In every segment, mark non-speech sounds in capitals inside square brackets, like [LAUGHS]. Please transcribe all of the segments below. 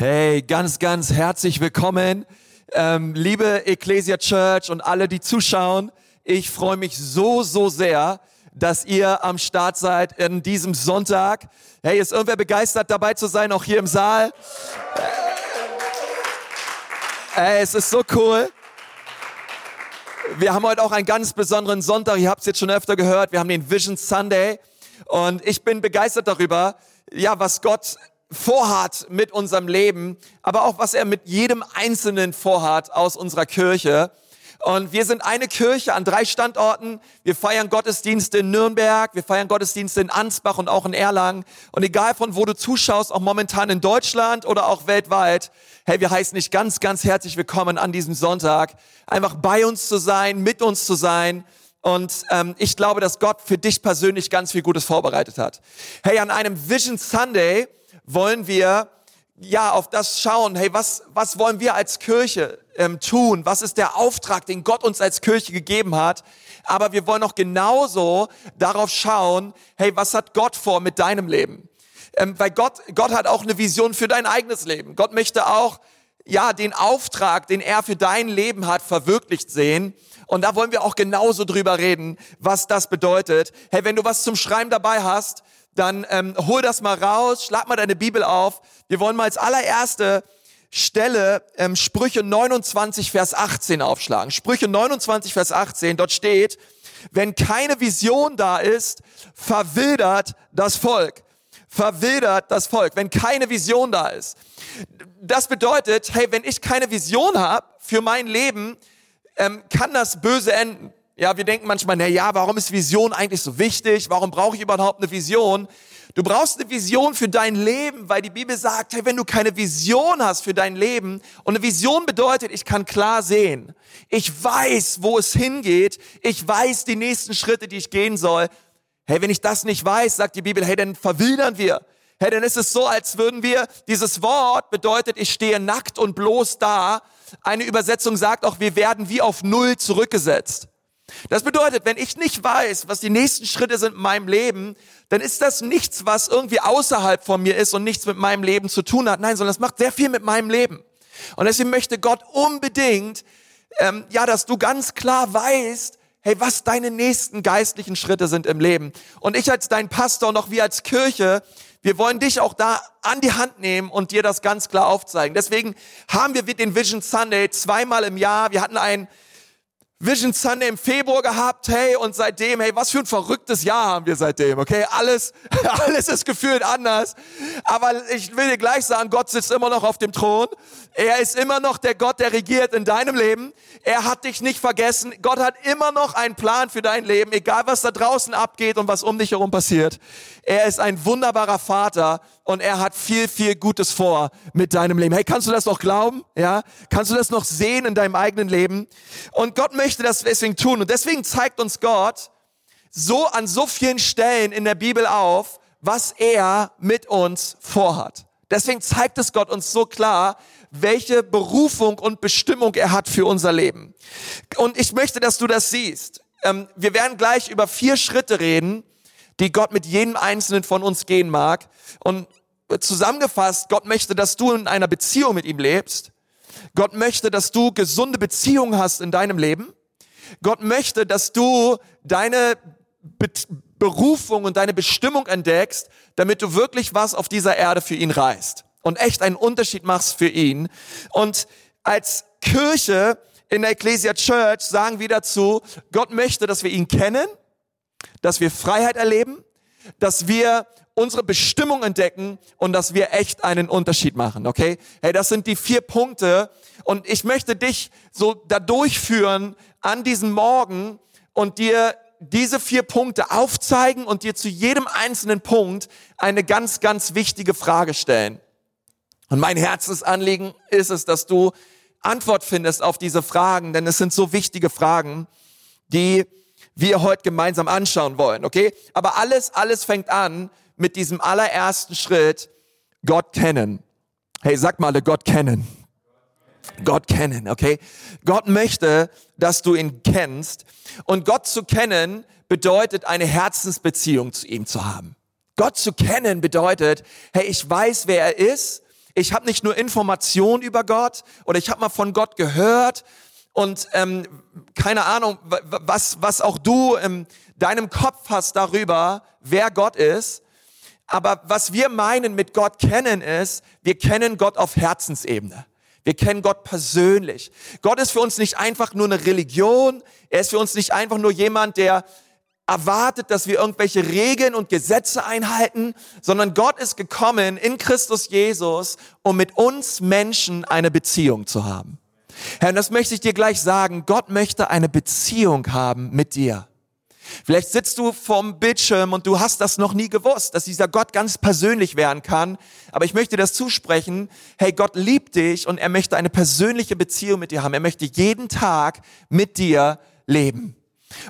Hey, ganz, ganz herzlich willkommen, ähm, liebe Ecclesia Church und alle, die zuschauen. Ich freue mich so, so sehr, dass ihr am Start seid in diesem Sonntag. Hey, ist irgendwer begeistert dabei zu sein, auch hier im Saal? Hey, es ist so cool. Wir haben heute auch einen ganz besonderen Sonntag. Ihr habt es jetzt schon öfter gehört. Wir haben den Vision Sunday. Und ich bin begeistert darüber, ja, was Gott vorhat mit unserem Leben, aber auch was er mit jedem Einzelnen vorhat aus unserer Kirche. Und wir sind eine Kirche an drei Standorten. Wir feiern Gottesdienste in Nürnberg, wir feiern Gottesdienste in Ansbach und auch in Erlangen. Und egal von wo du zuschaust, auch momentan in Deutschland oder auch weltweit, hey, wir heißen dich ganz, ganz herzlich willkommen an diesem Sonntag, einfach bei uns zu sein, mit uns zu sein. Und ähm, ich glaube, dass Gott für dich persönlich ganz viel Gutes vorbereitet hat. Hey, an einem Vision Sunday wollen wir ja auf das schauen, hey, was, was wollen wir als Kirche ähm, tun? Was ist der Auftrag, den Gott uns als Kirche gegeben hat? Aber wir wollen auch genauso darauf schauen, hey, was hat Gott vor mit deinem Leben? Ähm, weil Gott, Gott hat auch eine Vision für dein eigenes Leben. Gott möchte auch, ja, den Auftrag, den er für dein Leben hat, verwirklicht sehen. Und da wollen wir auch genauso drüber reden, was das bedeutet. Hey, wenn du was zum Schreiben dabei hast, dann ähm, hol das mal raus, schlag mal deine Bibel auf. Wir wollen mal als allererste Stelle ähm, Sprüche 29, Vers 18 aufschlagen. Sprüche 29, Vers 18, dort steht, wenn keine Vision da ist, verwildert das Volk. Verwildert das Volk, wenn keine Vision da ist. Das bedeutet, hey, wenn ich keine Vision habe für mein Leben, ähm, kann das böse enden. Ja, wir denken manchmal, na ja, warum ist Vision eigentlich so wichtig? Warum brauche ich überhaupt eine Vision? Du brauchst eine Vision für dein Leben, weil die Bibel sagt, hey, wenn du keine Vision hast für dein Leben, und eine Vision bedeutet, ich kann klar sehen. Ich weiß, wo es hingeht. Ich weiß die nächsten Schritte, die ich gehen soll. Hey, wenn ich das nicht weiß, sagt die Bibel, hey, dann verwildern wir. Hey, dann ist es so, als würden wir, dieses Wort bedeutet, ich stehe nackt und bloß da. Eine Übersetzung sagt auch, wir werden wie auf Null zurückgesetzt. Das bedeutet, wenn ich nicht weiß, was die nächsten Schritte sind in meinem Leben, dann ist das nichts, was irgendwie außerhalb von mir ist und nichts mit meinem Leben zu tun hat. Nein, sondern das macht sehr viel mit meinem Leben. Und deswegen möchte Gott unbedingt, ähm, ja, dass du ganz klar weißt, hey, was deine nächsten geistlichen Schritte sind im Leben. Und ich als dein Pastor und auch wir als Kirche, wir wollen dich auch da an die Hand nehmen und dir das ganz klar aufzeigen. Deswegen haben wir den Vision Sunday zweimal im Jahr. Wir hatten ein Vision Sunday im Februar gehabt, hey, und seitdem, hey, was für ein verrücktes Jahr haben wir seitdem, okay? Alles, [LAUGHS] alles ist gefühlt anders. Aber ich will dir gleich sagen, Gott sitzt immer noch auf dem Thron. Er ist immer noch der Gott, der regiert in deinem Leben. Er hat dich nicht vergessen. Gott hat immer noch einen Plan für dein Leben, egal was da draußen abgeht und was um dich herum passiert. Er ist ein wunderbarer Vater und er hat viel, viel Gutes vor mit deinem Leben. Hey, kannst du das noch glauben? Ja? Kannst du das noch sehen in deinem eigenen Leben? Und Gott möchte das deswegen tun. Und deswegen zeigt uns Gott so an so vielen Stellen in der Bibel auf, was er mit uns vorhat. Deswegen zeigt es Gott uns so klar, welche Berufung und Bestimmung er hat für unser Leben. Und ich möchte, dass du das siehst. Ähm, wir werden gleich über vier Schritte reden, die Gott mit jedem Einzelnen von uns gehen mag. Und zusammengefasst, Gott möchte, dass du in einer Beziehung mit ihm lebst. Gott möchte, dass du gesunde Beziehungen hast in deinem Leben. Gott möchte, dass du deine Be Berufung und deine Bestimmung entdeckst, damit du wirklich was auf dieser Erde für ihn reißt und echt einen Unterschied machst für ihn. Und als Kirche in der Ecclesia Church sagen wir dazu, Gott möchte, dass wir ihn kennen, dass wir Freiheit erleben, dass wir unsere Bestimmung entdecken und dass wir echt einen Unterschied machen, okay? Hey, das sind die vier Punkte und ich möchte dich so da durchführen an diesem Morgen und dir diese vier Punkte aufzeigen und dir zu jedem einzelnen Punkt eine ganz, ganz wichtige Frage stellen. Und mein Herzensanliegen ist es, dass du Antwort findest auf diese Fragen, denn es sind so wichtige Fragen, die wir heute gemeinsam anschauen wollen, okay? Aber alles, alles fängt an mit diesem allerersten Schritt, Gott kennen. Hey, sag mal, Gott kennen. Gott kennen, okay? Gott möchte, dass du ihn kennst. Und Gott zu kennen bedeutet, eine Herzensbeziehung zu ihm zu haben. Gott zu kennen bedeutet, hey, ich weiß, wer er ist. Ich habe nicht nur Informationen über Gott oder ich habe mal von Gott gehört und ähm, keine Ahnung, was, was auch du in deinem Kopf hast darüber, wer Gott ist. Aber was wir meinen mit Gott kennen ist, wir kennen Gott auf Herzensebene. Wir kennen Gott persönlich. Gott ist für uns nicht einfach nur eine Religion. Er ist für uns nicht einfach nur jemand, der erwartet, dass wir irgendwelche Regeln und Gesetze einhalten, sondern Gott ist gekommen in Christus Jesus, um mit uns Menschen eine Beziehung zu haben. Herr, und das möchte ich dir gleich sagen. Gott möchte eine Beziehung haben mit dir. Vielleicht sitzt du vorm Bildschirm und du hast das noch nie gewusst, dass dieser Gott ganz persönlich werden kann. Aber ich möchte das zusprechen. Hey, Gott liebt dich und er möchte eine persönliche Beziehung mit dir haben. Er möchte jeden Tag mit dir leben.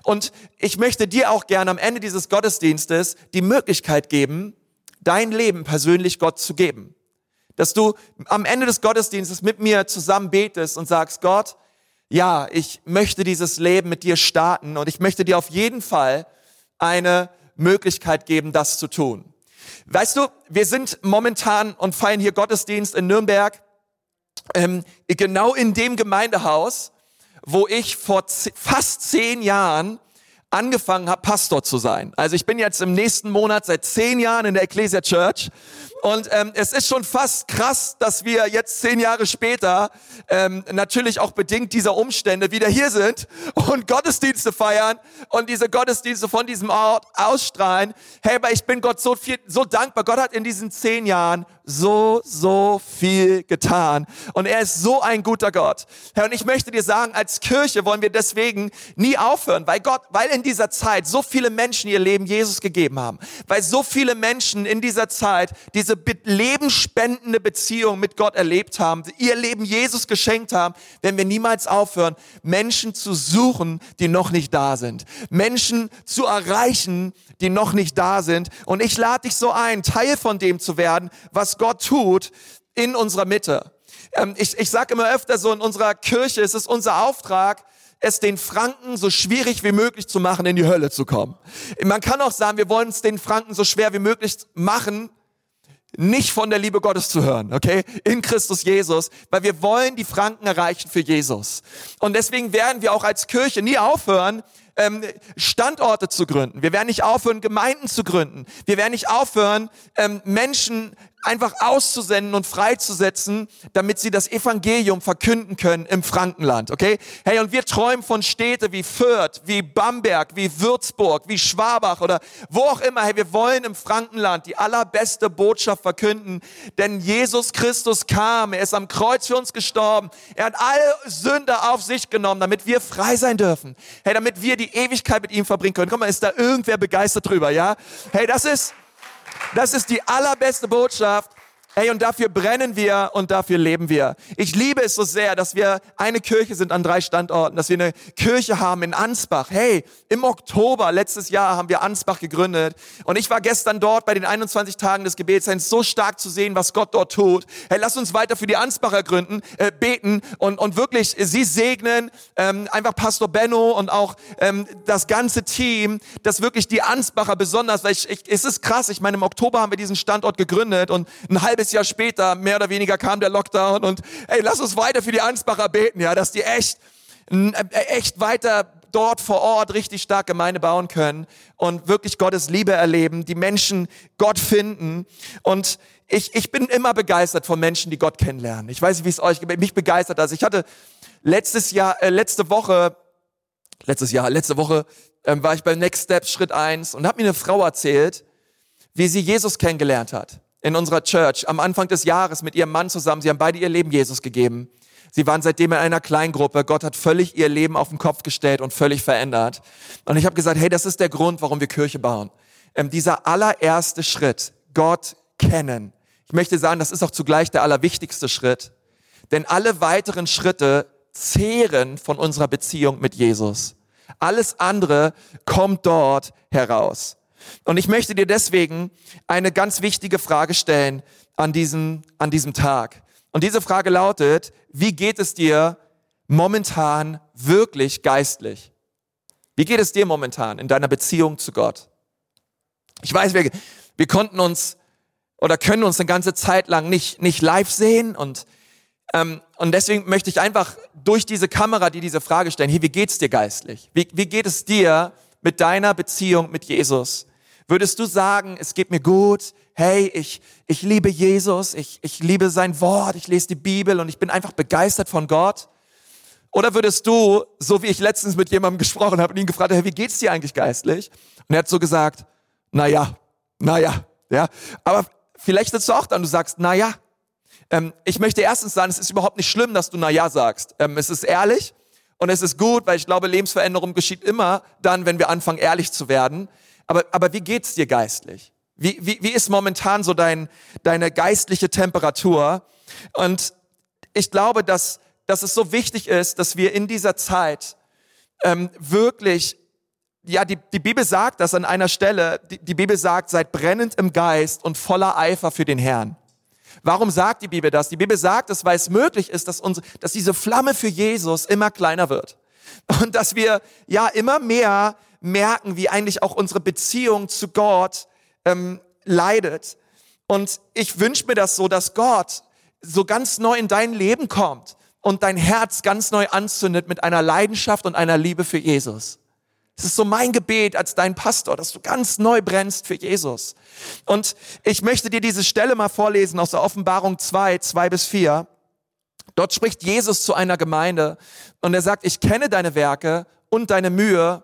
Und ich möchte dir auch gerne am Ende dieses Gottesdienstes die Möglichkeit geben, dein Leben persönlich Gott zu geben. Dass du am Ende des Gottesdienstes mit mir zusammen betest und sagst, Gott, ja, ich möchte dieses Leben mit dir starten und ich möchte dir auf jeden Fall eine Möglichkeit geben, das zu tun. Weißt du, wir sind momentan und feiern hier Gottesdienst in Nürnberg, ähm, genau in dem Gemeindehaus, wo ich vor fast zehn Jahren angefangen habe, Pastor zu sein. Also ich bin jetzt im nächsten Monat seit zehn Jahren in der Ecclesia Church und ähm, es ist schon fast krass, dass wir jetzt zehn Jahre später ähm, natürlich auch bedingt dieser Umstände wieder hier sind und Gottesdienste feiern und diese Gottesdienste von diesem Ort ausstrahlen. Hey, aber ich bin Gott so viel, so dankbar. Gott hat in diesen zehn Jahren so, so viel getan. Und er ist so ein guter Gott. Herr, und ich möchte dir sagen, als Kirche wollen wir deswegen nie aufhören, weil Gott, weil in dieser Zeit so viele Menschen ihr Leben Jesus gegeben haben, weil so viele Menschen in dieser Zeit diese lebensspendende Beziehung mit Gott erlebt haben, ihr Leben Jesus geschenkt haben, wenn wir niemals aufhören, Menschen zu suchen, die noch nicht da sind. Menschen zu erreichen, die noch nicht da sind. Und ich lade dich so ein, Teil von dem zu werden, was Gott tut in unserer Mitte. Ähm, ich ich sage immer öfter so, in unserer Kirche ist es unser Auftrag, es den Franken so schwierig wie möglich zu machen, in die Hölle zu kommen. Man kann auch sagen, wir wollen es den Franken so schwer wie möglich machen, nicht von der Liebe Gottes zu hören, okay? In Christus Jesus, weil wir wollen die Franken erreichen für Jesus. Und deswegen werden wir auch als Kirche nie aufhören, ähm, Standorte zu gründen. Wir werden nicht aufhören, Gemeinden zu gründen. Wir werden nicht aufhören, ähm, Menschen einfach auszusenden und freizusetzen, damit sie das Evangelium verkünden können im Frankenland, okay? Hey, und wir träumen von Städte wie Fürth, wie Bamberg, wie Würzburg, wie Schwabach oder wo auch immer. Hey, wir wollen im Frankenland die allerbeste Botschaft verkünden, denn Jesus Christus kam, er ist am Kreuz für uns gestorben, er hat alle Sünder auf sich genommen, damit wir frei sein dürfen. Hey, damit wir die Ewigkeit mit ihm verbringen können. Komm mal, ist da irgendwer begeistert drüber, ja? Hey, das ist das ist die allerbeste Botschaft. Hey, und dafür brennen wir und dafür leben wir. Ich liebe es so sehr, dass wir eine Kirche sind an drei Standorten, dass wir eine Kirche haben in Ansbach. Hey, im Oktober letztes Jahr haben wir Ansbach gegründet und ich war gestern dort bei den 21 Tagen des Gebets. So stark zu sehen, was Gott dort tut. Hey, lass uns weiter für die Ansbacher gründen, äh, beten und, und wirklich sie segnen. Ähm, einfach Pastor Benno und auch ähm, das ganze Team, das wirklich die Ansbacher besonders, weil ich, ich, es ist krass. Ich meine, im Oktober haben wir diesen Standort gegründet und ein halbes halbes Jahr später, mehr oder weniger, kam der Lockdown und ey, lass uns weiter für die Ansbacher beten, ja, dass die echt, äh, echt weiter dort vor Ort richtig stark Gemeinde bauen können und wirklich Gottes Liebe erleben, die Menschen Gott finden und ich, ich bin immer begeistert von Menschen, die Gott kennenlernen. Ich weiß nicht, wie es euch mich begeistert. Also ich hatte letztes Jahr, äh, letzte Woche, letztes Jahr, letzte Woche ähm, war ich beim Next Step Schritt eins und habe mir eine Frau erzählt, wie sie Jesus kennengelernt hat in unserer Church am Anfang des Jahres mit ihrem Mann zusammen. Sie haben beide ihr Leben Jesus gegeben. Sie waren seitdem in einer Kleingruppe. Gott hat völlig ihr Leben auf den Kopf gestellt und völlig verändert. Und ich habe gesagt, hey, das ist der Grund, warum wir Kirche bauen. Ähm, dieser allererste Schritt, Gott kennen. Ich möchte sagen, das ist auch zugleich der allerwichtigste Schritt. Denn alle weiteren Schritte zehren von unserer Beziehung mit Jesus. Alles andere kommt dort heraus. Und ich möchte dir deswegen eine ganz wichtige Frage stellen an diesem, an diesem Tag. Und diese Frage lautet, wie geht es dir momentan wirklich geistlich? Wie geht es dir momentan in deiner Beziehung zu Gott? Ich weiß, wir, wir konnten uns oder können uns eine ganze Zeit lang nicht, nicht live sehen und, ähm, und deswegen möchte ich einfach durch diese Kamera die diese Frage stellen, hey, wie geht's dir geistlich? Wie, wie geht es dir mit deiner Beziehung mit Jesus? Würdest du sagen, es geht mir gut? Hey, ich, ich liebe Jesus, ich, ich liebe sein Wort, ich lese die Bibel und ich bin einfach begeistert von Gott? Oder würdest du, so wie ich letztens mit jemandem gesprochen habe und ihn gefragt, hey, wie geht's dir eigentlich geistlich? Und er hat so gesagt, na ja, na ja. Aber vielleicht sitzt du auch da und du sagst, na ja. Ähm, ich möchte erstens sagen, es ist überhaupt nicht schlimm, dass du na ja sagst. Ähm, es ist ehrlich und es ist gut, weil ich glaube, Lebensveränderung geschieht immer dann, wenn wir anfangen, ehrlich zu werden. Aber, aber wie geht's dir geistlich? Wie, wie, wie ist momentan so dein, deine geistliche Temperatur? Und ich glaube, dass, dass es so wichtig ist, dass wir in dieser Zeit ähm, wirklich, ja, die, die Bibel sagt das an einer Stelle, die, die Bibel sagt, seid brennend im Geist und voller Eifer für den Herrn. Warum sagt die Bibel das? Die Bibel sagt es, weil es möglich ist, dass, uns, dass diese Flamme für Jesus immer kleiner wird. Und dass wir ja immer mehr merken, wie eigentlich auch unsere Beziehung zu Gott ähm, leidet. Und ich wünsche mir das so, dass Gott so ganz neu in dein Leben kommt und dein Herz ganz neu anzündet mit einer Leidenschaft und einer Liebe für Jesus. Es ist so mein Gebet als dein Pastor, dass du ganz neu brennst für Jesus. Und ich möchte dir diese Stelle mal vorlesen aus der Offenbarung 2, 2 bis 4. Dort spricht Jesus zu einer Gemeinde und er sagt, ich kenne deine Werke und deine Mühe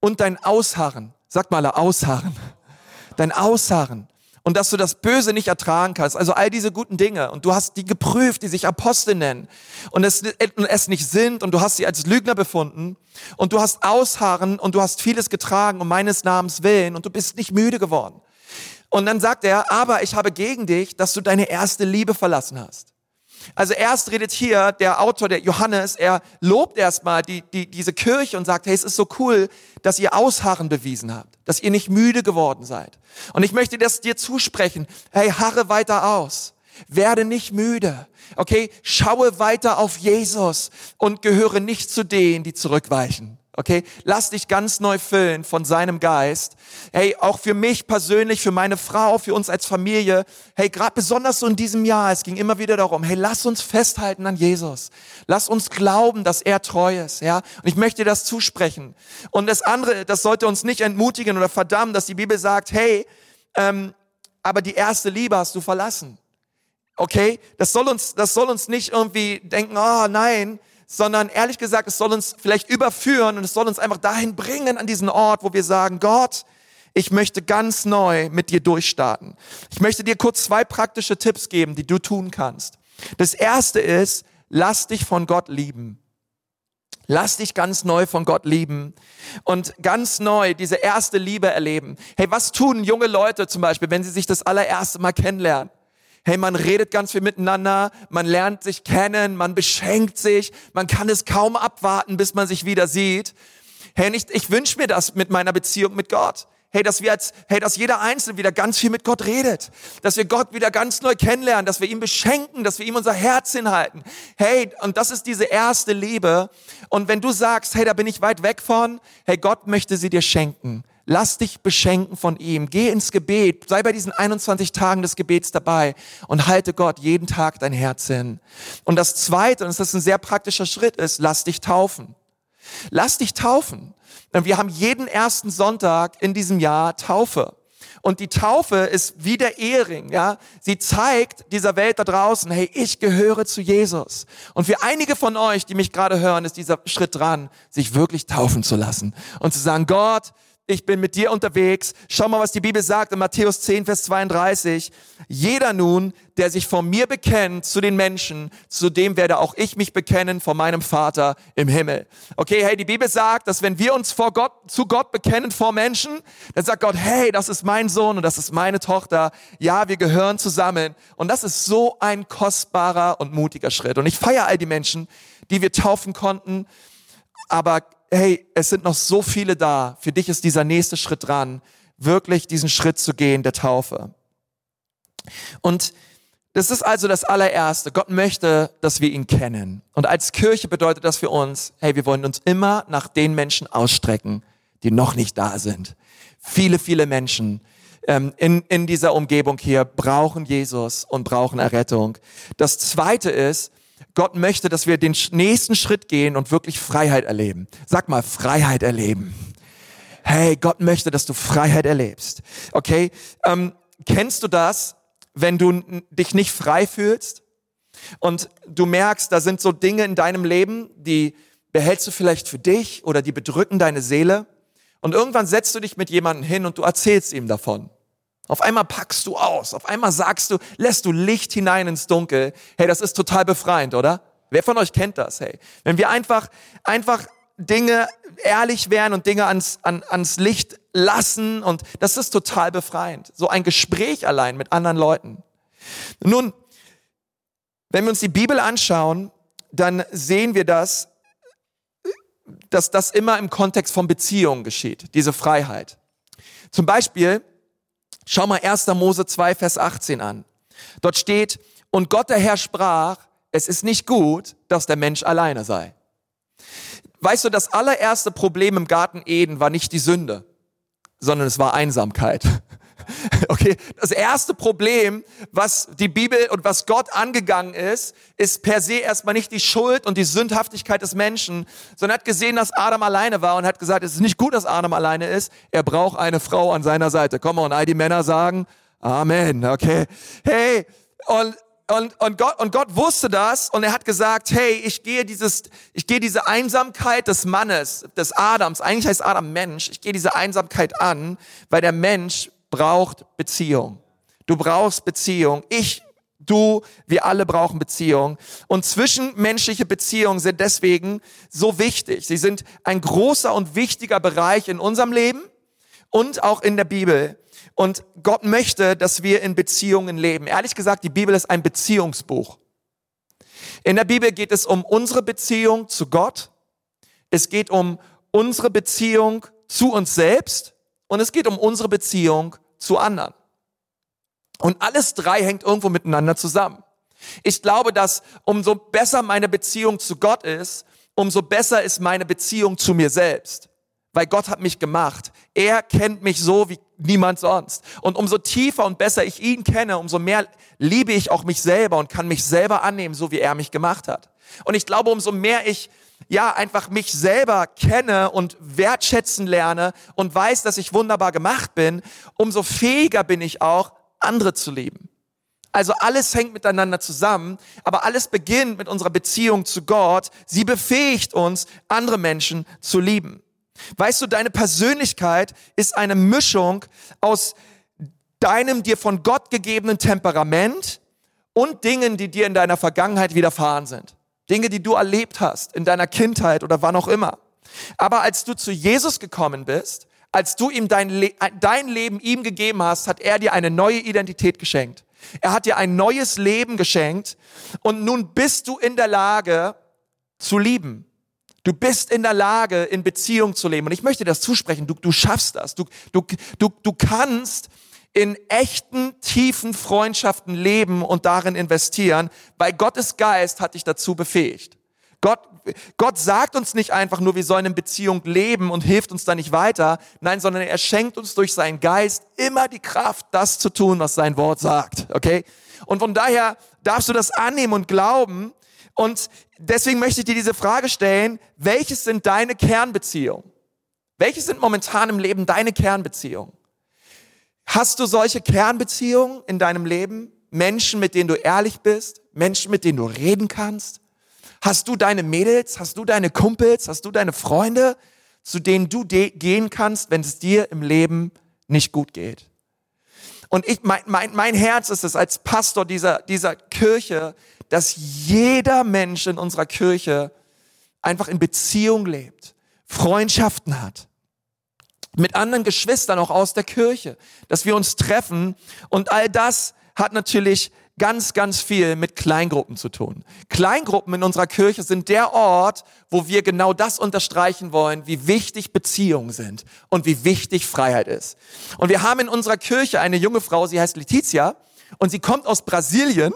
und dein Ausharren. Sag mal, Ausharren. Dein Ausharren. Und dass du das Böse nicht ertragen kannst. Also all diese guten Dinge. Und du hast die geprüft, die sich Apostel nennen. Und es, es nicht sind. Und du hast sie als Lügner befunden. Und du hast Ausharren und du hast vieles getragen um meines Namens willen. Und du bist nicht müde geworden. Und dann sagt er, aber ich habe gegen dich, dass du deine erste Liebe verlassen hast. Also erst redet hier der Autor, der Johannes, er lobt erstmal die, die, diese Kirche und sagt, hey, es ist so cool, dass ihr Ausharren bewiesen habt, dass ihr nicht müde geworden seid. Und ich möchte das dir zusprechen, hey, harre weiter aus. Werde nicht müde. Okay, schaue weiter auf Jesus und gehöre nicht zu denen, die zurückweichen. Okay, lass dich ganz neu füllen von seinem Geist. Hey, auch für mich persönlich, für meine Frau, für uns als Familie. Hey, gerade besonders so in diesem Jahr, es ging immer wieder darum, hey, lass uns festhalten an Jesus. Lass uns glauben, dass er treu ist, ja? Und ich möchte das zusprechen. Und das andere, das sollte uns nicht entmutigen oder verdammen, dass die Bibel sagt, hey, ähm, aber die erste Liebe hast du verlassen. Okay? Das soll uns, das soll uns nicht irgendwie denken, oh nein, sondern ehrlich gesagt, es soll uns vielleicht überführen und es soll uns einfach dahin bringen an diesen Ort, wo wir sagen, Gott, ich möchte ganz neu mit dir durchstarten. Ich möchte dir kurz zwei praktische Tipps geben, die du tun kannst. Das erste ist, lass dich von Gott lieben. Lass dich ganz neu von Gott lieben und ganz neu diese erste Liebe erleben. Hey, was tun junge Leute zum Beispiel, wenn sie sich das allererste Mal kennenlernen? Hey, man redet ganz viel miteinander, man lernt sich kennen, man beschenkt sich, man kann es kaum abwarten, bis man sich wieder sieht. Hey, ich, ich wünsche mir das mit meiner Beziehung mit Gott. Hey, dass wir als, hey, dass jeder Einzelne wieder ganz viel mit Gott redet. Dass wir Gott wieder ganz neu kennenlernen, dass wir ihn beschenken, dass wir ihm unser Herz hinhalten. Hey, und das ist diese erste Liebe. Und wenn du sagst, hey, da bin ich weit weg von, hey, Gott möchte sie dir schenken. Lass dich beschenken von ihm. Geh ins Gebet. Sei bei diesen 21 Tagen des Gebets dabei und halte Gott jeden Tag dein Herz hin. Und das zweite, und das ist ein sehr praktischer Schritt, ist, lass dich taufen. Lass dich taufen. Wir haben jeden ersten Sonntag in diesem Jahr Taufe. Und die Taufe ist wie der Ehering, ja. Sie zeigt dieser Welt da draußen, hey, ich gehöre zu Jesus. Und für einige von euch, die mich gerade hören, ist dieser Schritt dran, sich wirklich taufen zu lassen und zu sagen, Gott, ich bin mit dir unterwegs. Schau mal, was die Bibel sagt in Matthäus 10, Vers 32. Jeder nun, der sich von mir bekennt zu den Menschen, zu dem werde auch ich mich bekennen vor meinem Vater im Himmel. Okay, hey, die Bibel sagt, dass wenn wir uns vor Gott, zu Gott bekennen vor Menschen, dann sagt Gott, hey, das ist mein Sohn und das ist meine Tochter. Ja, wir gehören zusammen. Und das ist so ein kostbarer und mutiger Schritt. Und ich feiere all die Menschen, die wir taufen konnten. Aber hey, es sind noch so viele da. Für dich ist dieser nächste Schritt dran, wirklich diesen Schritt zu gehen, der Taufe. Und das ist also das allererste. Gott möchte, dass wir ihn kennen. Und als Kirche bedeutet das für uns, hey, wir wollen uns immer nach den Menschen ausstrecken, die noch nicht da sind. Viele, viele Menschen, ähm, in, in dieser Umgebung hier brauchen Jesus und brauchen Errettung. Das Zweite ist, Gott möchte, dass wir den nächsten Schritt gehen und wirklich Freiheit erleben. Sag mal, Freiheit erleben. Hey, Gott möchte, dass du Freiheit erlebst. Okay, ähm, kennst du das, wenn du dich nicht frei fühlst und du merkst, da sind so Dinge in deinem Leben, die behältst du vielleicht für dich oder die bedrücken deine Seele und irgendwann setzt du dich mit jemandem hin und du erzählst ihm davon. Auf einmal packst du aus, auf einmal sagst du, lässt du Licht hinein ins Dunkel. Hey, das ist total befreiend, oder? Wer von euch kennt das? Hey, wenn wir einfach, einfach Dinge ehrlich wären und Dinge ans, an, ans Licht lassen und das ist total befreiend. So ein Gespräch allein mit anderen Leuten. Nun, wenn wir uns die Bibel anschauen, dann sehen wir das, dass das immer im Kontext von Beziehungen geschieht, diese Freiheit. Zum Beispiel, schau mal 1. Mose 2, Vers 18 an. Dort steht, und Gott der Herr sprach, es ist nicht gut, dass der Mensch alleine sei. Weißt du, das allererste Problem im Garten Eden war nicht die Sünde, sondern es war Einsamkeit. [LAUGHS] Okay, das erste Problem, was die Bibel und was Gott angegangen ist, ist per se erstmal nicht die Schuld und die Sündhaftigkeit des Menschen, sondern hat gesehen, dass Adam alleine war und hat gesagt, es ist nicht gut, dass Adam alleine ist. Er braucht eine Frau an seiner Seite. Komm mal, und all die Männer sagen, Amen, okay. Hey, und und, und, Gott, und Gott wusste das und er hat gesagt, hey, ich gehe dieses, ich gehe diese Einsamkeit des Mannes, des Adams, eigentlich heißt Adam Mensch, ich gehe diese Einsamkeit an, weil der Mensch braucht Beziehung. Du brauchst Beziehung. Ich, du, wir alle brauchen Beziehung. Und zwischenmenschliche Beziehungen sind deswegen so wichtig. Sie sind ein großer und wichtiger Bereich in unserem Leben und auch in der Bibel. Und Gott möchte, dass wir in Beziehungen leben. Ehrlich gesagt, die Bibel ist ein Beziehungsbuch. In der Bibel geht es um unsere Beziehung zu Gott. Es geht um unsere Beziehung zu uns selbst und es geht um unsere Beziehung zu anderen. Und alles drei hängt irgendwo miteinander zusammen. Ich glaube, dass umso besser meine Beziehung zu Gott ist, umso besser ist meine Beziehung zu mir selbst. Weil Gott hat mich gemacht. Er kennt mich so wie niemand sonst. Und umso tiefer und besser ich ihn kenne, umso mehr liebe ich auch mich selber und kann mich selber annehmen, so wie er mich gemacht hat. Und ich glaube, umso mehr ich ja, einfach mich selber kenne und wertschätzen lerne und weiß, dass ich wunderbar gemacht bin, umso fähiger bin ich auch, andere zu lieben. Also alles hängt miteinander zusammen, aber alles beginnt mit unserer Beziehung zu Gott. Sie befähigt uns, andere Menschen zu lieben. Weißt du, deine Persönlichkeit ist eine Mischung aus deinem dir von Gott gegebenen Temperament und Dingen, die dir in deiner Vergangenheit widerfahren sind. Dinge, die du erlebt hast in deiner Kindheit oder wann auch immer. Aber als du zu Jesus gekommen bist, als du ihm dein, Le dein Leben ihm gegeben hast, hat er dir eine neue Identität geschenkt. Er hat dir ein neues Leben geschenkt und nun bist du in der Lage zu lieben. Du bist in der Lage, in Beziehung zu leben. Und ich möchte das zusprechen. Du, du schaffst das. Du, du, du, du kannst in echten, tiefen Freundschaften leben und darin investieren, weil Gottes Geist hat dich dazu befähigt. Gott, Gott sagt uns nicht einfach nur, wir sollen in Beziehung leben und hilft uns da nicht weiter. Nein, sondern er schenkt uns durch seinen Geist immer die Kraft, das zu tun, was sein Wort sagt. Okay? Und von daher darfst du das annehmen und glauben. Und deswegen möchte ich dir diese Frage stellen. Welches sind deine Kernbeziehungen? Welche sind momentan im Leben deine Kernbeziehungen? Hast du solche Kernbeziehungen in deinem Leben? Menschen, mit denen du ehrlich bist? Menschen, mit denen du reden kannst? Hast du deine Mädels? Hast du deine Kumpels? Hast du deine Freunde, zu denen du gehen kannst, wenn es dir im Leben nicht gut geht? Und ich, mein, mein, mein Herz ist es als Pastor dieser, dieser Kirche, dass jeder Mensch in unserer Kirche einfach in Beziehung lebt, Freundschaften hat, mit anderen Geschwistern auch aus der Kirche, dass wir uns treffen und all das hat natürlich ganz, ganz viel mit Kleingruppen zu tun. Kleingruppen in unserer Kirche sind der Ort, wo wir genau das unterstreichen wollen, wie wichtig Beziehungen sind und wie wichtig Freiheit ist. Und wir haben in unserer Kirche eine junge Frau, sie heißt Letizia und sie kommt aus Brasilien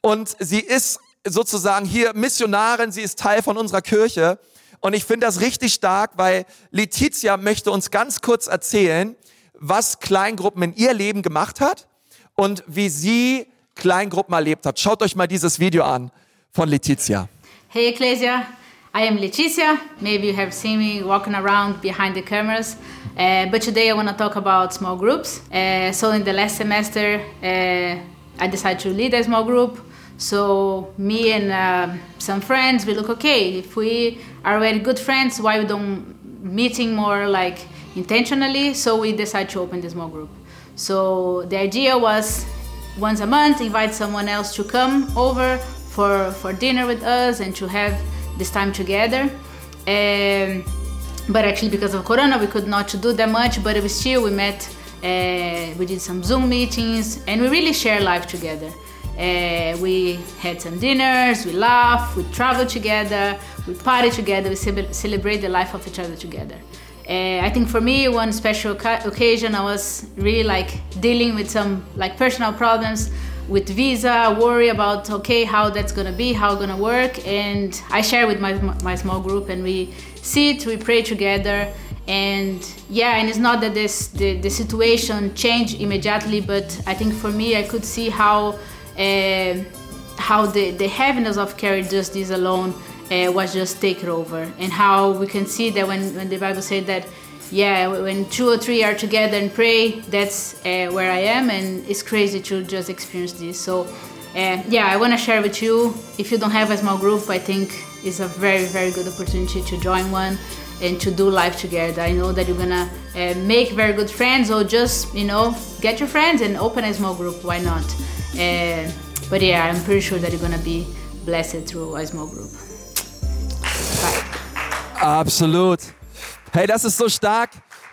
und sie ist sozusagen hier Missionarin, sie ist Teil von unserer Kirche und ich finde das richtig stark, weil Letizia möchte uns ganz kurz erzählen, was Kleingruppen in ihr Leben gemacht hat und wie sie Kleingruppen erlebt hat. Schaut euch mal dieses Video an von Letizia. Hey Ecclesia, I am Letizia. Maybe you have seen me walking around behind the cameras. Uh, but today I want to talk about small groups. Uh, so in the last semester, uh, I decided to lead a small group. So me and uh, some friends, we look okay. If we are already good friends, why we don't meeting more like intentionally? So we decided to open this small group. So the idea was once a month invite someone else to come over for for dinner with us and to have this time together. Um, but actually, because of Corona, we could not do that much. But we still we met. Uh, we did some Zoom meetings and we really share life together. Uh, we had some dinners, we laugh, we travel together, we party together, we ce- celebrate the life of each other together. Uh, I think for me, one special ca- occasion, I was really like dealing with some like personal problems with visa, worry about okay how that's gonna be, how it's gonna work, and I share with my my small group, and we sit, we pray together, and yeah, and it's not that this the, the situation changed immediately, but I think for me, I could see how uh, how the, the heaviness of carrying just this alone uh, was just taken over. And how we can see that when, when the bible said that yeah when two or three are together and pray that's uh, where i am. And it's crazy to just experience this. So uh, yeah i want to share with you if you don't have a small group i think it's a very very good opportunity to join one and to do life together. I know that you're gonna uh, make very good friends or just you know get your friends and open a small group. Why not uh, but yeah, I'm pretty sure that you're gonna be blessed through a small group. Bye. Absolut. Hey, das ist so stark.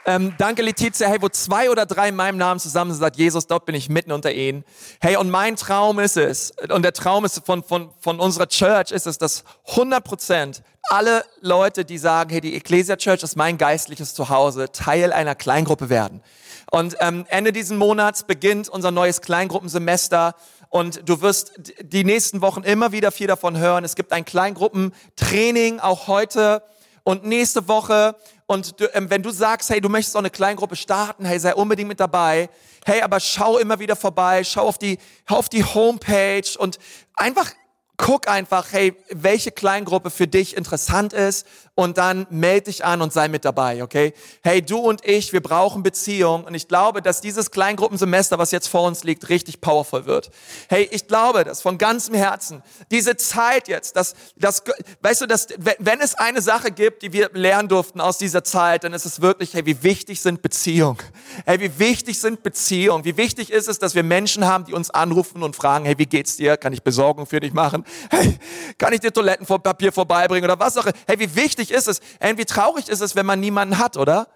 Ähm, danke, Letizia. Hey, wo zwei oder drei in meinem Namen zusammen sind, sagt Jesus, dort bin ich mitten unter ihnen. Hey, und mein Traum ist es, und der Traum ist von, von, von unserer Church ist es, dass 100 Prozent alle Leute, die sagen, hey, die Ecclesia Church ist mein geistliches Zuhause, Teil einer Kleingruppe werden. Und ähm, Ende diesen Monats beginnt unser neues Kleingruppensemester. Und du wirst die nächsten Wochen immer wieder viel davon hören. Es gibt ein Kleingruppentraining auch heute und nächste Woche. Und du, ähm, wenn du sagst, hey, du möchtest auch eine Kleingruppe starten, hey, sei unbedingt mit dabei. Hey, aber schau immer wieder vorbei, schau auf die, auf die Homepage und einfach guck einfach, hey, welche Kleingruppe für dich interessant ist und dann melde dich an und sei mit dabei, okay? Hey, du und ich, wir brauchen Beziehung und ich glaube, dass dieses Kleingruppensemester, was jetzt vor uns liegt, richtig powerful wird. Hey, ich glaube, dass von ganzem Herzen diese Zeit jetzt, dass, dass weißt du, dass, wenn es eine Sache gibt, die wir lernen durften aus dieser Zeit, dann ist es wirklich, hey, wie wichtig sind Beziehungen? Hey, wie wichtig sind Beziehungen? Wie wichtig ist es, dass wir Menschen haben, die uns anrufen und fragen, hey, wie geht's dir? Kann ich Besorgung für dich machen? Hey, kann ich dir Toilettenpapier vorbeibringen oder was auch immer? Hey, wie wichtig ist es? Hey, wie traurig ist es, wenn man niemanden hat, oder?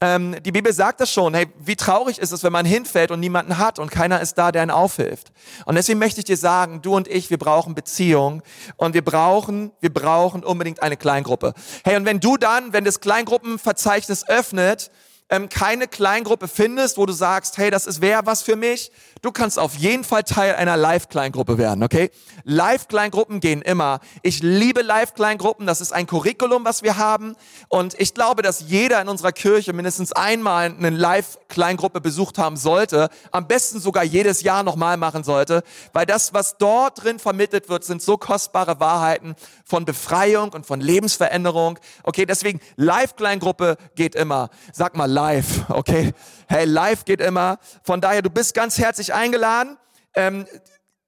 Ähm, die Bibel sagt das schon. Hey, wie traurig ist es, wenn man hinfällt und niemanden hat und keiner ist da, der einen aufhilft. Und deswegen möchte ich dir sagen, du und ich, wir brauchen Beziehung und wir brauchen, wir brauchen unbedingt eine Kleingruppe. Hey, und wenn du dann, wenn das Kleingruppenverzeichnis öffnet, ähm, keine Kleingruppe findest, wo du sagst, hey, das ist wer was für mich, du kannst auf jeden Fall Teil einer Live-Kleingruppe werden, okay? Live-Kleingruppen gehen immer. Ich liebe Live-Kleingruppen, das ist ein Curriculum, was wir haben und ich glaube, dass jeder in unserer Kirche mindestens einmal eine Live-Kleingruppe besucht haben sollte, am besten sogar jedes Jahr nochmal machen sollte, weil das, was dort drin vermittelt wird, sind so kostbare Wahrheiten von Befreiung und von Lebensveränderung. Okay, deswegen Live-Kleingruppe geht immer. Sag mal live, okay? Hey, live geht immer. Von daher, du bist ganz herzlich eingeladen. Ähm,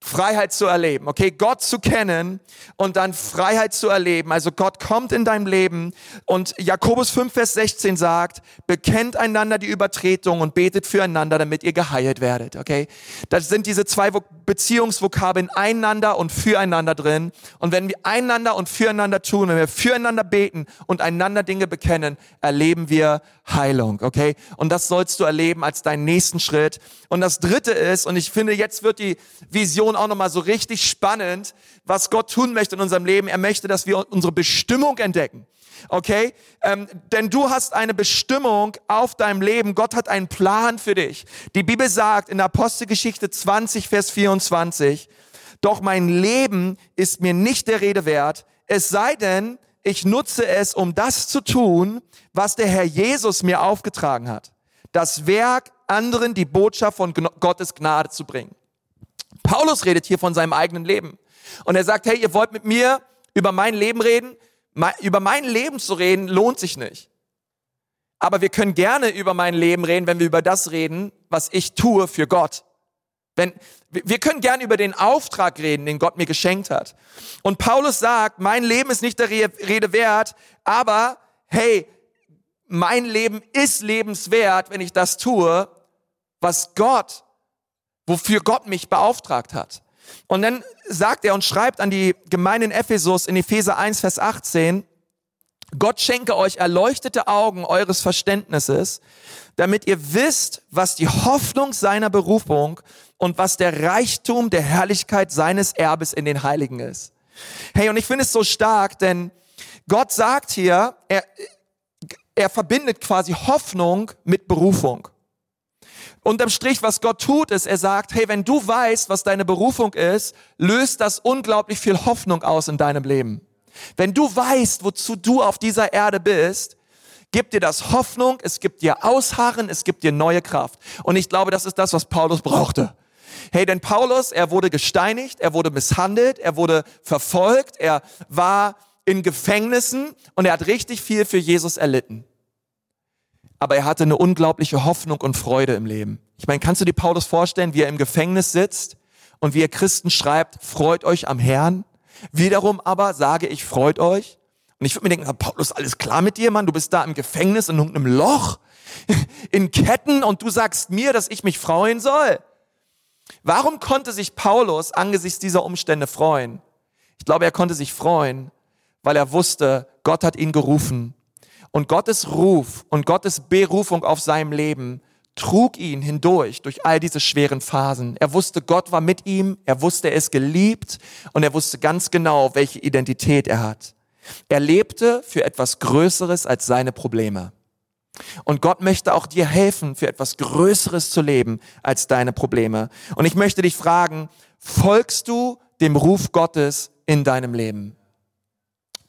Freiheit zu erleben, okay? Gott zu kennen und dann Freiheit zu erleben. Also Gott kommt in dein Leben und Jakobus 5, Vers 16 sagt, bekennt einander die Übertretung und betet füreinander, damit ihr geheilt werdet, okay? Das sind diese zwei Beziehungsvokabeln einander und füreinander drin. Und wenn wir einander und füreinander tun, wenn wir füreinander beten und einander Dinge bekennen, erleben wir Heilung, okay? Und das sollst du erleben als deinen nächsten Schritt. Und das dritte ist, und ich finde, jetzt wird die Vision auch nochmal so richtig spannend, was Gott tun möchte in unserem Leben. Er möchte, dass wir unsere Bestimmung entdecken. Okay? Ähm, denn du hast eine Bestimmung auf deinem Leben. Gott hat einen Plan für dich. Die Bibel sagt in Apostelgeschichte 20, Vers 24, doch mein Leben ist mir nicht der Rede wert, es sei denn, ich nutze es, um das zu tun, was der Herr Jesus mir aufgetragen hat. das Werk, anderen die Botschaft von Gottes Gnade zu bringen. Paulus redet hier von seinem eigenen Leben. Und er sagt, hey, ihr wollt mit mir über mein Leben reden? Über mein Leben zu reden lohnt sich nicht. Aber wir können gerne über mein Leben reden, wenn wir über das reden, was ich tue für Gott. Wenn, wir können gerne über den Auftrag reden, den Gott mir geschenkt hat. Und Paulus sagt, mein Leben ist nicht der Rede wert, aber hey, mein Leben ist lebenswert, wenn ich das tue, was Gott, wofür Gott mich beauftragt hat. Und dann sagt er und schreibt an die Gemeinde in Ephesus in Epheser 1, Vers 18, Gott schenke euch erleuchtete Augen eures Verständnisses, damit ihr wisst, was die Hoffnung seiner Berufung und was der Reichtum der Herrlichkeit seines Erbes in den Heiligen ist. Hey, und ich finde es so stark, denn Gott sagt hier, er, er verbindet quasi Hoffnung mit Berufung. Unterm Strich, was Gott tut, ist, er sagt, hey, wenn du weißt, was deine Berufung ist, löst das unglaublich viel Hoffnung aus in deinem Leben. Wenn du weißt, wozu du auf dieser Erde bist, gibt dir das Hoffnung, es gibt dir Ausharren, es gibt dir neue Kraft. Und ich glaube, das ist das, was Paulus brauchte. Hey, denn Paulus, er wurde gesteinigt, er wurde misshandelt, er wurde verfolgt, er war in Gefängnissen und er hat richtig viel für Jesus erlitten. Aber er hatte eine unglaubliche Hoffnung und Freude im Leben. Ich meine, kannst du dir Paulus vorstellen, wie er im Gefängnis sitzt und wie er Christen schreibt, freut euch am Herrn? Wiederum aber sage ich, freut euch. Und ich würde mir denken, Paulus, alles klar mit dir, Mann? Du bist da im Gefängnis in irgendeinem Loch, [LAUGHS] in Ketten und du sagst mir, dass ich mich freuen soll. Warum konnte sich Paulus angesichts dieser Umstände freuen? Ich glaube, er konnte sich freuen, weil er wusste, Gott hat ihn gerufen. Und Gottes Ruf und Gottes Berufung auf seinem Leben trug ihn hindurch durch all diese schweren Phasen. Er wusste, Gott war mit ihm, er wusste, er ist geliebt und er wusste ganz genau, welche Identität er hat. Er lebte für etwas Größeres als seine Probleme. Und Gott möchte auch dir helfen, für etwas Größeres zu leben als deine Probleme. Und ich möchte dich fragen, folgst du dem Ruf Gottes in deinem Leben?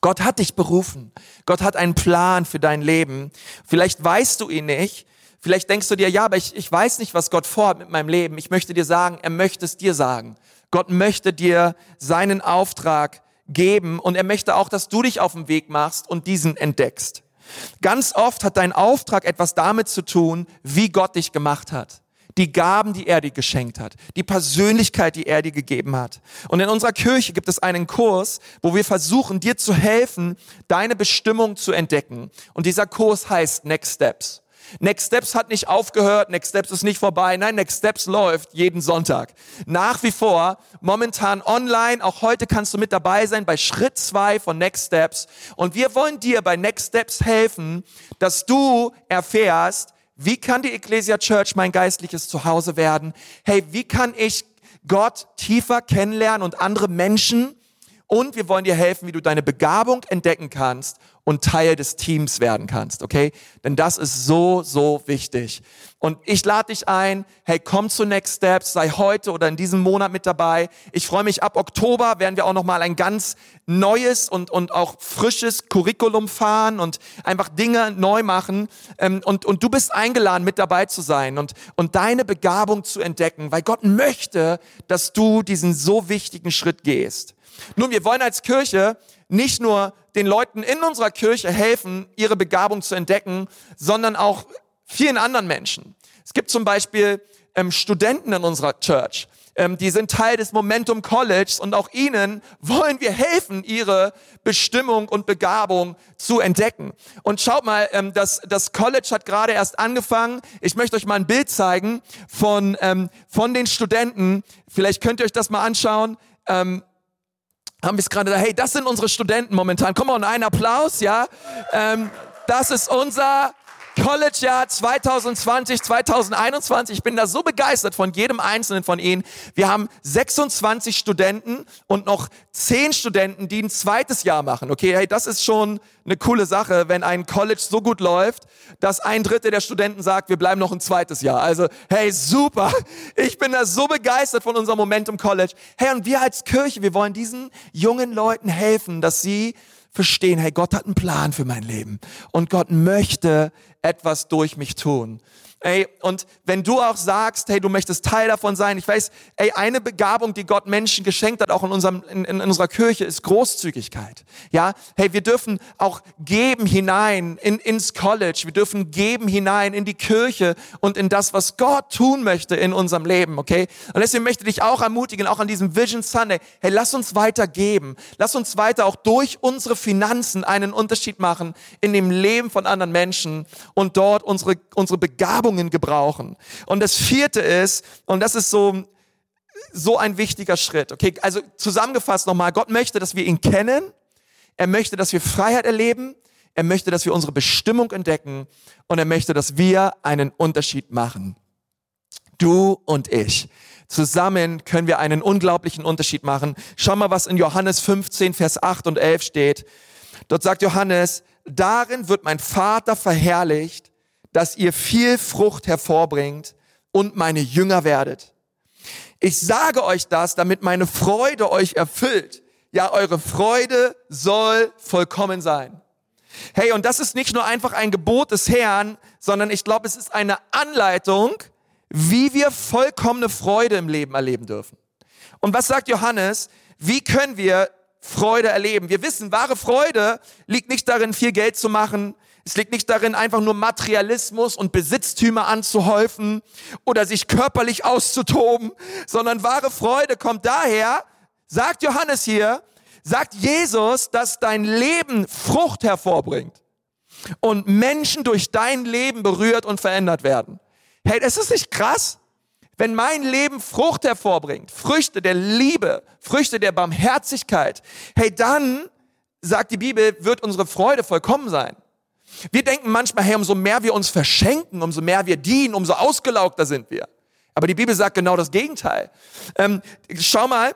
Gott hat dich berufen. Gott hat einen Plan für dein Leben. Vielleicht weißt du ihn nicht. Vielleicht denkst du dir, ja, aber ich, ich weiß nicht, was Gott vorhat mit meinem Leben. Ich möchte dir sagen, er möchte es dir sagen. Gott möchte dir seinen Auftrag geben und er möchte auch, dass du dich auf den Weg machst und diesen entdeckst. Ganz oft hat dein Auftrag etwas damit zu tun, wie Gott dich gemacht hat die Gaben, die er dir geschenkt hat, die Persönlichkeit, die er dir gegeben hat. Und in unserer Kirche gibt es einen Kurs, wo wir versuchen, dir zu helfen, deine Bestimmung zu entdecken. Und dieser Kurs heißt Next Steps. Next Steps hat nicht aufgehört, Next Steps ist nicht vorbei. Nein, Next Steps läuft jeden Sonntag. Nach wie vor, momentan online. Auch heute kannst du mit dabei sein bei Schritt zwei von Next Steps. Und wir wollen dir bei Next Steps helfen, dass du erfährst, wie kann die Ecclesia Church mein geistliches Zuhause werden? Hey, wie kann ich Gott tiefer kennenlernen und andere Menschen? Und wir wollen dir helfen, wie du deine Begabung entdecken kannst und Teil des Teams werden kannst, okay? Denn das ist so, so wichtig. Und ich lade dich ein, hey, komm zu Next Steps, sei heute oder in diesem Monat mit dabei. Ich freue mich, ab Oktober werden wir auch nochmal ein ganz neues und, und auch frisches Curriculum fahren und einfach Dinge neu machen. Ähm, und, und du bist eingeladen, mit dabei zu sein und, und deine Begabung zu entdecken, weil Gott möchte, dass du diesen so wichtigen Schritt gehst. Nun, wir wollen als Kirche nicht nur den Leuten in unserer Kirche helfen, ihre Begabung zu entdecken, sondern auch vielen anderen Menschen. Es gibt zum Beispiel ähm, Studenten in unserer Church, ähm, die sind Teil des Momentum College und auch ihnen wollen wir helfen, ihre Bestimmung und Begabung zu entdecken. Und schaut mal, ähm, das, das College hat gerade erst angefangen. Ich möchte euch mal ein Bild zeigen von, ähm, von den Studenten. Vielleicht könnt ihr euch das mal anschauen. Ähm, haben wir es gerade da, hey, das sind unsere Studenten momentan. Komm mal, einen Applaus, ja. Ähm, das ist unser College-Jahr 2020, 2021. Ich bin da so begeistert von jedem einzelnen von Ihnen. Wir haben 26 Studenten und noch 10 Studenten, die ein zweites Jahr machen. Okay, hey, das ist schon eine coole Sache, wenn ein College so gut läuft, dass ein Drittel der Studenten sagt, wir bleiben noch ein zweites Jahr. Also, hey, super. Ich bin da so begeistert von unserem Momentum College. Hey, und wir als Kirche, wir wollen diesen jungen Leuten helfen, dass sie verstehen, hey, Gott hat einen Plan für mein Leben und Gott möchte etwas durch mich tun. Ey, und wenn du auch sagst, hey, du möchtest Teil davon sein, ich weiß, ey, eine Begabung, die Gott Menschen geschenkt hat, auch in unserem, in, in unserer Kirche, ist Großzügigkeit. Ja, hey, wir dürfen auch geben hinein in, ins College, wir dürfen geben hinein in die Kirche und in das, was Gott tun möchte in unserem Leben, okay? Und deswegen möchte ich dich auch ermutigen, auch an diesem Vision Sunday, hey, lass uns weiter geben, lass uns weiter auch durch unsere Finanzen einen Unterschied machen in dem Leben von anderen Menschen und dort unsere, unsere Begabung Begabungen gebrauchen. Und das vierte ist, und das ist so, so ein wichtiger Schritt. Okay, also zusammengefasst nochmal, Gott möchte, dass wir ihn kennen. Er möchte, dass wir Freiheit erleben. Er möchte, dass wir unsere Bestimmung entdecken. Und er möchte, dass wir einen Unterschied machen. Du und ich. Zusammen können wir einen unglaublichen Unterschied machen. Schau mal, was in Johannes 15, Vers 8 und 11 steht. Dort sagt Johannes, darin wird mein Vater verherrlicht, dass ihr viel Frucht hervorbringt und meine Jünger werdet. Ich sage euch das, damit meine Freude euch erfüllt. Ja, eure Freude soll vollkommen sein. Hey, und das ist nicht nur einfach ein Gebot des Herrn, sondern ich glaube, es ist eine Anleitung, wie wir vollkommene Freude im Leben erleben dürfen. Und was sagt Johannes? Wie können wir Freude erleben? Wir wissen, wahre Freude liegt nicht darin, viel Geld zu machen, es liegt nicht darin, einfach nur Materialismus und Besitztümer anzuhäufen oder sich körperlich auszutoben, sondern wahre Freude kommt daher, sagt Johannes hier, sagt Jesus, dass dein Leben Frucht hervorbringt und Menschen durch dein Leben berührt und verändert werden. Hey, ist das nicht krass? Wenn mein Leben Frucht hervorbringt, Früchte der Liebe, Früchte der Barmherzigkeit, hey, dann, sagt die Bibel, wird unsere Freude vollkommen sein. Wir denken manchmal, hey, umso mehr wir uns verschenken, umso mehr wir dienen, umso ausgelaugter sind wir. Aber die Bibel sagt genau das Gegenteil. Ähm, schau mal,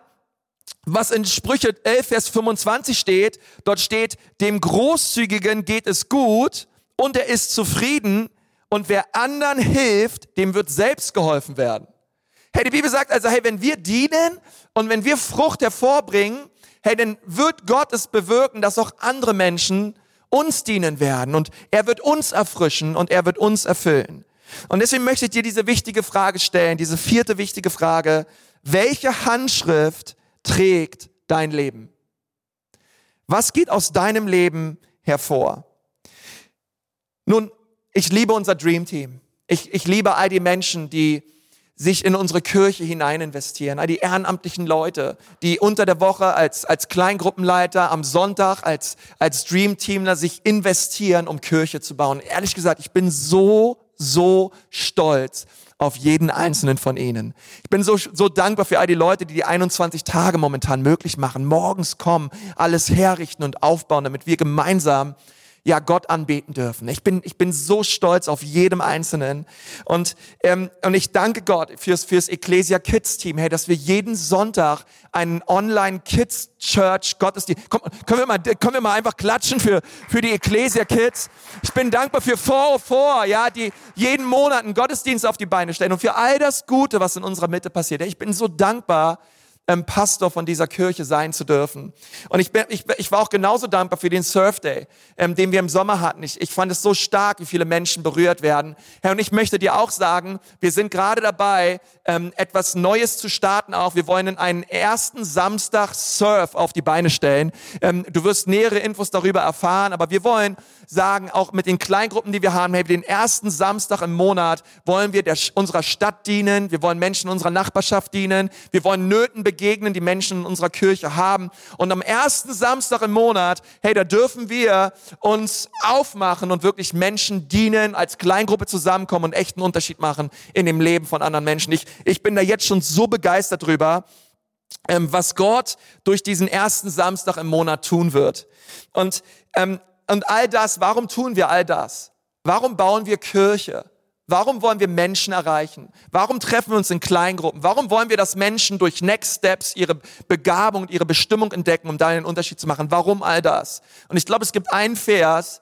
was in Sprüche 11, Vers 25 steht. Dort steht, dem Großzügigen geht es gut und er ist zufrieden und wer anderen hilft, dem wird selbst geholfen werden. Hey, die Bibel sagt also, hey, wenn wir dienen und wenn wir Frucht hervorbringen, hey, dann wird Gott es bewirken, dass auch andere Menschen uns dienen werden und er wird uns erfrischen und er wird uns erfüllen. Und deswegen möchte ich dir diese wichtige Frage stellen, diese vierte wichtige Frage. Welche Handschrift trägt dein Leben? Was geht aus deinem Leben hervor? Nun, ich liebe unser Dream Team. Ich, ich liebe all die Menschen, die sich in unsere Kirche hinein investieren, all die ehrenamtlichen Leute, die unter der Woche als, als Kleingruppenleiter, am Sonntag als, als Dreamteamler sich investieren, um Kirche zu bauen. Ehrlich gesagt, ich bin so, so stolz auf jeden einzelnen von ihnen. Ich bin so, so dankbar für all die Leute, die die 21 Tage momentan möglich machen, morgens kommen, alles herrichten und aufbauen, damit wir gemeinsam ja Gott anbeten dürfen. Ich bin ich bin so stolz auf jedem Einzelnen und ähm, und ich danke Gott fürs fürs Ecclesia Kids Team, hey, dass wir jeden Sonntag einen Online Kids Church Gottesdienst. Komm, können wir mal können wir mal einfach klatschen für für die Ecclesia Kids. Ich bin dankbar für 404, ja, die jeden Monat einen Gottesdienst auf die Beine stellen und für all das Gute, was in unserer Mitte passiert. Ich bin so dankbar ähm, Pastor von dieser Kirche sein zu dürfen. Und ich, bin, ich, ich war auch genauso dankbar für den Surf Day, ähm, den wir im Sommer hatten. Ich, ich fand es so stark, wie viele Menschen berührt werden. Herr, und ich möchte dir auch sagen, wir sind gerade dabei, ähm, etwas Neues zu starten auch. Wir wollen einen ersten Samstag Surf auf die Beine stellen. Ähm, du wirst nähere Infos darüber erfahren, aber wir wollen sagen, auch mit den Kleingruppen, die wir haben, hey, den ersten Samstag im Monat wollen wir der, unserer Stadt dienen, wir wollen Menschen unserer Nachbarschaft dienen, wir wollen Nöten begegnen, die Menschen in unserer Kirche haben. Und am ersten Samstag im Monat, hey, da dürfen wir uns aufmachen und wirklich Menschen dienen, als Kleingruppe zusammenkommen und echten Unterschied machen in dem Leben von anderen Menschen. Ich, ich bin da jetzt schon so begeistert drüber, ähm, was Gott durch diesen ersten Samstag im Monat tun wird. Und ähm, und all das, warum tun wir all das? Warum bauen wir Kirche? Warum wollen wir Menschen erreichen? Warum treffen wir uns in Kleingruppen? Warum wollen wir, dass Menschen durch Next Steps ihre Begabung und ihre Bestimmung entdecken, um da einen Unterschied zu machen? Warum all das? Und ich glaube, es gibt einen Vers,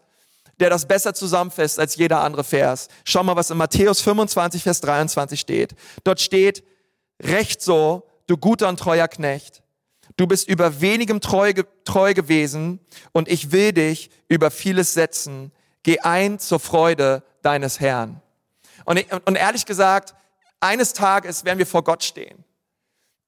der das besser zusammenfasst als jeder andere Vers. Schau mal, was in Matthäus 25, Vers 23 steht. Dort steht, recht so, du guter und treuer Knecht. Du bist über wenigem treu, treu gewesen und ich will dich über vieles setzen. Geh ein zur Freude deines Herrn. Und, und ehrlich gesagt, eines Tages werden wir vor Gott stehen.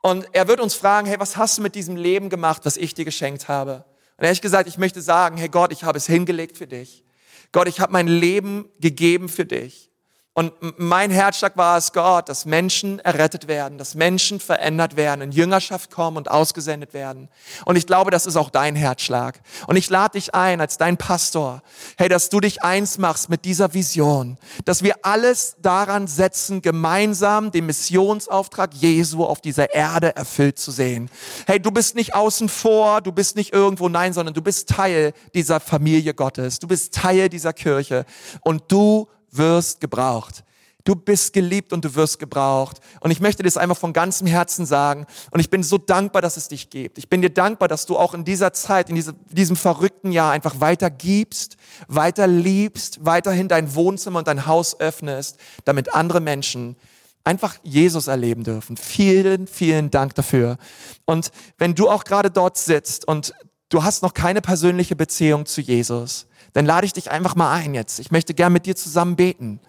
Und er wird uns fragen, hey, was hast du mit diesem Leben gemacht, was ich dir geschenkt habe? Und ehrlich gesagt, ich möchte sagen, hey Gott, ich habe es hingelegt für dich. Gott, ich habe mein Leben gegeben für dich. Und mein Herzschlag war es, Gott, dass Menschen errettet werden, dass Menschen verändert werden, in Jüngerschaft kommen und ausgesendet werden. Und ich glaube, das ist auch dein Herzschlag. Und ich lade dich ein als dein Pastor, hey, dass du dich eins machst mit dieser Vision, dass wir alles daran setzen, gemeinsam den Missionsauftrag Jesu auf dieser Erde erfüllt zu sehen. Hey, du bist nicht außen vor, du bist nicht irgendwo nein, sondern du bist Teil dieser Familie Gottes. Du bist Teil dieser Kirche. Und du wirst gebraucht. Du bist geliebt und du wirst gebraucht. Und ich möchte dir das einfach von ganzem Herzen sagen. Und ich bin so dankbar, dass es dich gibt. Ich bin dir dankbar, dass du auch in dieser Zeit, in diesem, diesem verrückten Jahr einfach weiter gibst, weiter liebst, weiterhin dein Wohnzimmer und dein Haus öffnest, damit andere Menschen einfach Jesus erleben dürfen. Vielen, vielen Dank dafür. Und wenn du auch gerade dort sitzt und du hast noch keine persönliche Beziehung zu Jesus, dann lade ich dich einfach mal ein jetzt. Ich möchte gern mit dir zusammen beten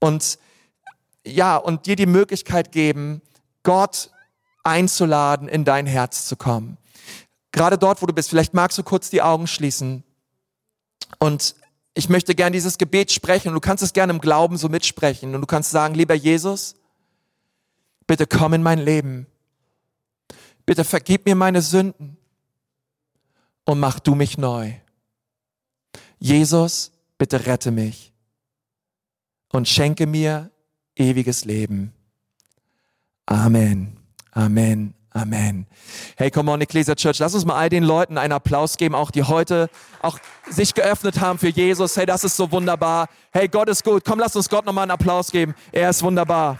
und ja, und dir die Möglichkeit geben, Gott einzuladen, in dein Herz zu kommen. Gerade dort, wo du bist, vielleicht magst du kurz die Augen schließen und ich möchte gern dieses Gebet sprechen und du kannst es gerne im Glauben so mitsprechen und du kannst sagen, lieber Jesus, bitte komm in mein Leben. Bitte vergib mir meine Sünden und mach du mich neu. Jesus, bitte rette mich und schenke mir ewiges Leben. Amen. Amen. Amen. Hey, come on, Ecclesia Church, lass uns mal all den Leuten einen Applaus geben, auch die heute auch sich geöffnet haben für Jesus. Hey, das ist so wunderbar. Hey, Gott ist gut. Komm, lass uns Gott nochmal einen Applaus geben. Er ist wunderbar.